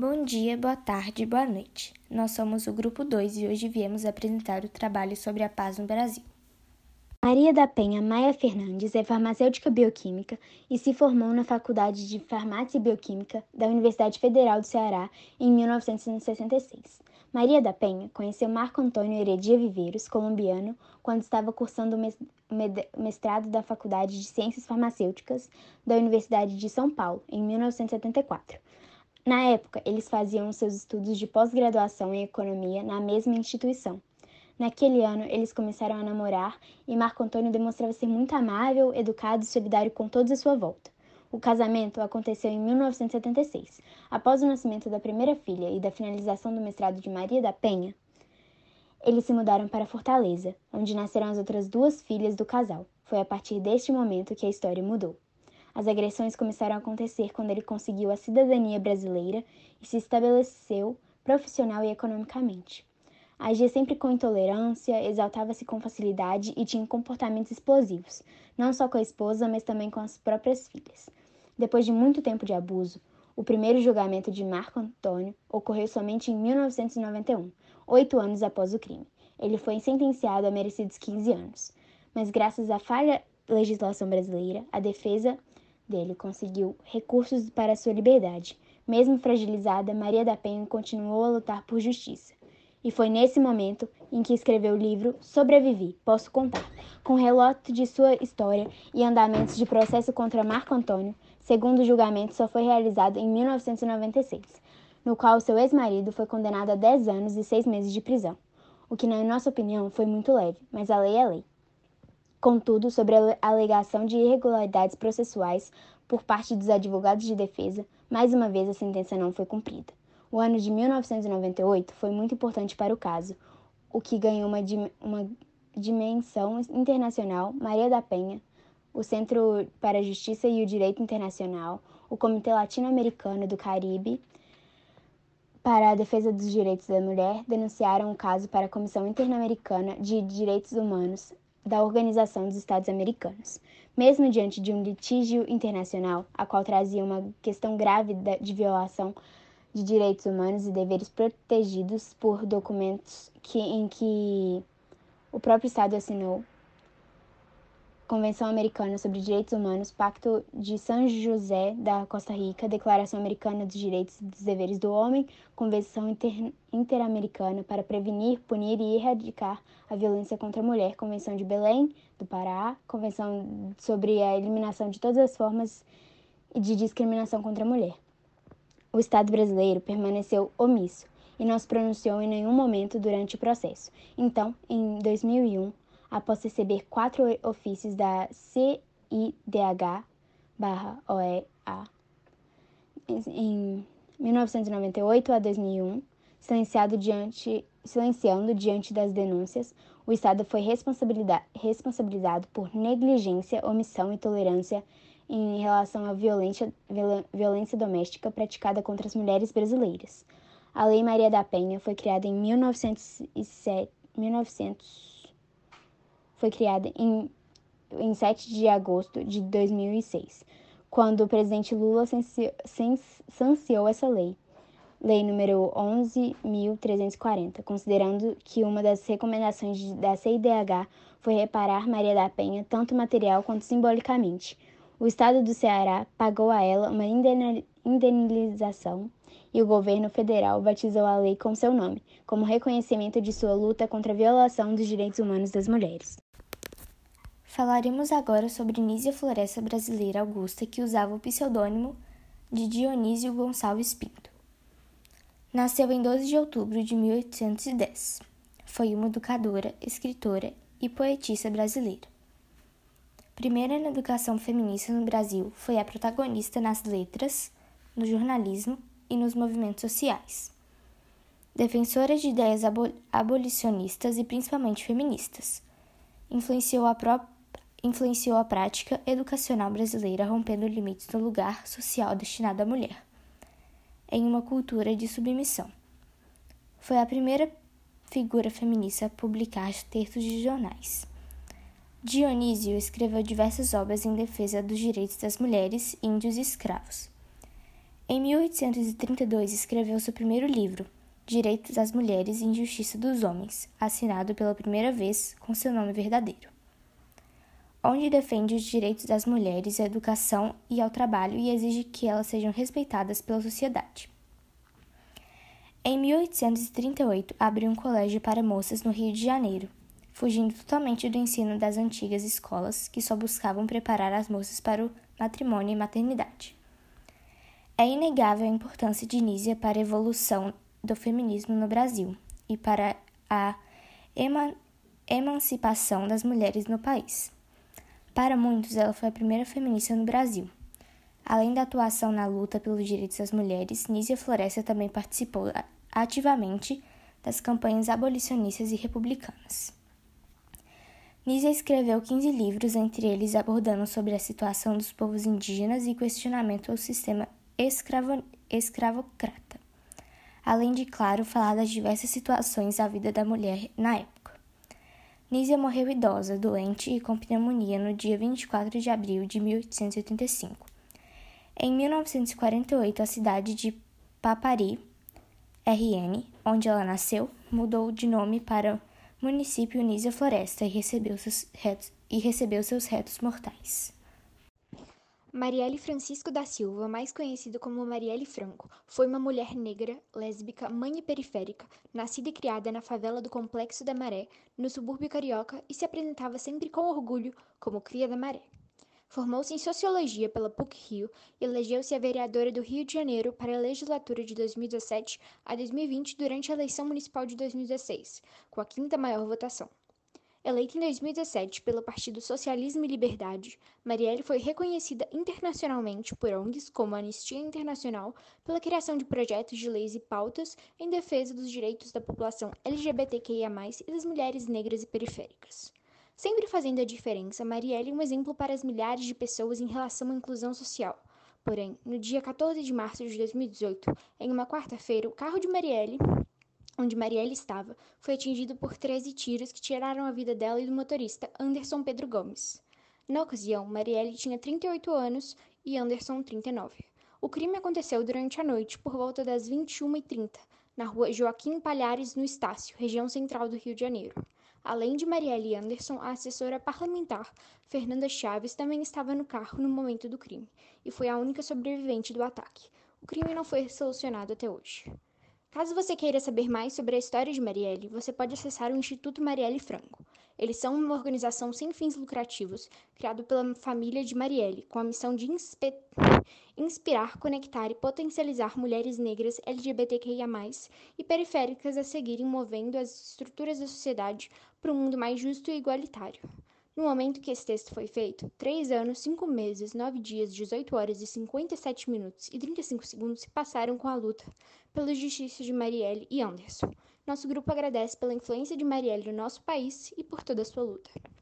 Bom dia, boa tarde, boa noite. Nós somos o grupo 2 e hoje viemos apresentar o trabalho sobre a paz no Brasil. Maria da Penha Maia Fernandes é farmacêutica bioquímica e se formou na Faculdade de Farmácia e Bioquímica da Universidade Federal do Ceará em 1966. Maria da Penha conheceu Marco Antônio Heredia Viveiros, colombiano, quando estava cursando o mestrado da Faculdade de Ciências Farmacêuticas da Universidade de São Paulo, em 1974. Na época, eles faziam seus estudos de pós-graduação em economia na mesma instituição. Naquele ano, eles começaram a namorar e Marco Antônio demonstrava ser muito amável, educado e solidário com todos à sua volta. O casamento aconteceu em 1976. Após o nascimento da primeira filha e da finalização do mestrado de Maria da Penha, eles se mudaram para Fortaleza, onde nasceram as outras duas filhas do casal. Foi a partir deste momento que a história mudou. As agressões começaram a acontecer quando ele conseguiu a cidadania brasileira e se estabeleceu profissional e economicamente. Agia sempre com intolerância, exaltava-se com facilidade e tinha comportamentos explosivos, não só com a esposa, mas também com as próprias filhas. Depois de muito tempo de abuso, o primeiro julgamento de Marco Antônio ocorreu somente em 1991, oito anos após o crime. Ele foi sentenciado a merecidos 15 anos. Mas, graças à falha legislação brasileira, a defesa dele conseguiu recursos para sua liberdade. Mesmo fragilizada, Maria da Penha continuou a lutar por justiça. E foi nesse momento em que escreveu o livro Sobrevivi, Posso Contar, com relato de sua história e andamentos de processo contra Marco Antônio, segundo julgamento só foi realizado em 1996, no qual seu ex-marido foi condenado a 10 anos e 6 meses de prisão, o que, na nossa opinião, foi muito leve, mas a lei é lei. Contudo, sobre a alegação de irregularidades processuais por parte dos advogados de defesa, mais uma vez a sentença não foi cumprida. O ano de 1998 foi muito importante para o caso, o que ganhou uma, uma dimensão internacional. Maria da Penha, o Centro para a Justiça e o Direito Internacional, o Comitê Latino-Americano do Caribe para a Defesa dos Direitos da Mulher denunciaram o caso para a Comissão Interamericana de Direitos Humanos da Organização dos Estados Americanos. Mesmo diante de um litígio internacional, a qual trazia uma questão grave de violação de direitos humanos e deveres protegidos por documentos que, em que o próprio Estado assinou. Convenção Americana sobre Direitos Humanos, Pacto de São José da Costa Rica, Declaração Americana dos Direitos e dos Deveres do Homem, Convenção Inter Interamericana para Prevenir, Punir e Erradicar a Violência contra a Mulher, Convenção de Belém, do Pará, Convenção sobre a Eliminação de Todas as Formas de Discriminação contra a Mulher o Estado brasileiro permaneceu omisso e não se pronunciou em nenhum momento durante o processo. Então, em 2001, após receber quatro ofícios da CIDH-OEA, em 1998 a 2001, silenciado diante, silenciando diante das denúncias, o Estado foi responsabilizado por negligência, omissão e tolerância em relação à violência, violência doméstica praticada contra as mulheres brasileiras. A Lei Maria da Penha foi criada em 1907, 1900, foi criada em, em 7 de agosto de 2006, quando o presidente Lula sanciou essa lei, lei número 11.340, considerando que uma das recomendações da CIDH foi reparar Maria da Penha tanto material quanto simbolicamente, o estado do Ceará pagou a ela uma indenização e o governo federal batizou a lei com seu nome, como reconhecimento de sua luta contra a violação dos direitos humanos das mulheres. Falaremos agora sobre Nísia Floresta Brasileira Augusta, que usava o pseudônimo de Dionísio Gonçalves Pinto. Nasceu em 12 de outubro de 1810. Foi uma educadora, escritora e poetisa brasileira. Primeira na educação feminista no Brasil, foi a protagonista nas letras, no jornalismo e nos movimentos sociais. Defensora de ideias abolicionistas e principalmente feministas, influenciou a, influenciou a prática educacional brasileira, rompendo limites do lugar social destinado à mulher, em uma cultura de submissão. Foi a primeira figura feminista a publicar textos de jornais. Dionísio escreveu diversas obras em defesa dos direitos das mulheres, índios e escravos. Em 1832, escreveu seu primeiro livro, Direitos das Mulheres e Injustiça dos Homens, assinado pela primeira vez com seu nome verdadeiro, onde defende os direitos das mulheres à educação e ao trabalho e exige que elas sejam respeitadas pela sociedade. Em 1838, abriu um colégio para moças no Rio de Janeiro, fugindo totalmente do ensino das antigas escolas que só buscavam preparar as moças para o matrimônio e maternidade. É inegável a importância de Nízia para a evolução do feminismo no Brasil e para a eman emancipação das mulheres no país. Para muitos, ela foi a primeira feminista no Brasil. Além da atuação na luta pelos direitos das mulheres, Nízia Floresta também participou ativamente das campanhas abolicionistas e republicanas. Nízia escreveu 15 livros, entre eles abordando sobre a situação dos povos indígenas e questionamento ao sistema escravo, escravocrata, além de, claro, falar das diversas situações da vida da mulher na época. Nízia morreu idosa, doente e com pneumonia no dia 24 de abril de 1885. Em 1948, a cidade de Papari, RN, onde ela nasceu, mudou de nome para município Nízia Floresta e recebeu seus retos, e recebeu seus retos mortais. Marielle Francisco da Silva, mais conhecida como Marielle Franco, foi uma mulher negra, lésbica, mãe e periférica, nascida e criada na favela do Complexo da Maré, no subúrbio carioca, e se apresentava sempre com orgulho como cria da Maré. Formou-se em Sociologia pela PUC-Rio e elegeu-se a vereadora do Rio de Janeiro para a legislatura de 2017 a 2020 durante a eleição municipal de 2016, com a quinta maior votação. Eleita em 2017 pelo Partido Socialismo e Liberdade, Marielle foi reconhecida internacionalmente por ONGs como a Anistia Internacional pela criação de projetos de leis e pautas em defesa dos direitos da população LGBTQIA+, e das mulheres negras e periféricas. Sempre fazendo a diferença, Marielle é um exemplo para as milhares de pessoas em relação à inclusão social. Porém, no dia 14 de março de 2018, em uma quarta-feira, o carro de Marielle onde Marielle estava, foi atingido por 13 tiros que tiraram a vida dela e do motorista Anderson Pedro Gomes. Na ocasião, Marielle tinha 38 anos e Anderson 39. O crime aconteceu durante a noite, por volta das 21h30, na rua Joaquim Palhares, no Estácio, região central do Rio de Janeiro. Além de Marielle Anderson, a assessora parlamentar, Fernanda Chaves, também estava no carro no momento do crime e foi a única sobrevivente do ataque. O crime não foi solucionado até hoje. Caso você queira saber mais sobre a história de Marielle, você pode acessar o Instituto Marielle Franco. Eles são uma organização sem fins lucrativos, criado pela família de Marielle, com a missão de inspirar, conectar e potencializar mulheres negras LGBTQIA+, e periféricas a seguirem movendo as estruturas da sociedade para um mundo mais justo e igualitário. No momento que esse texto foi feito, 3 anos, 5 meses, 9 dias, 18 horas e 57 minutos e 35 segundos se passaram com a luta pela justiça de Marielle e Anderson. Nosso grupo agradece pela influência de Marielle no nosso país e por toda a sua luta.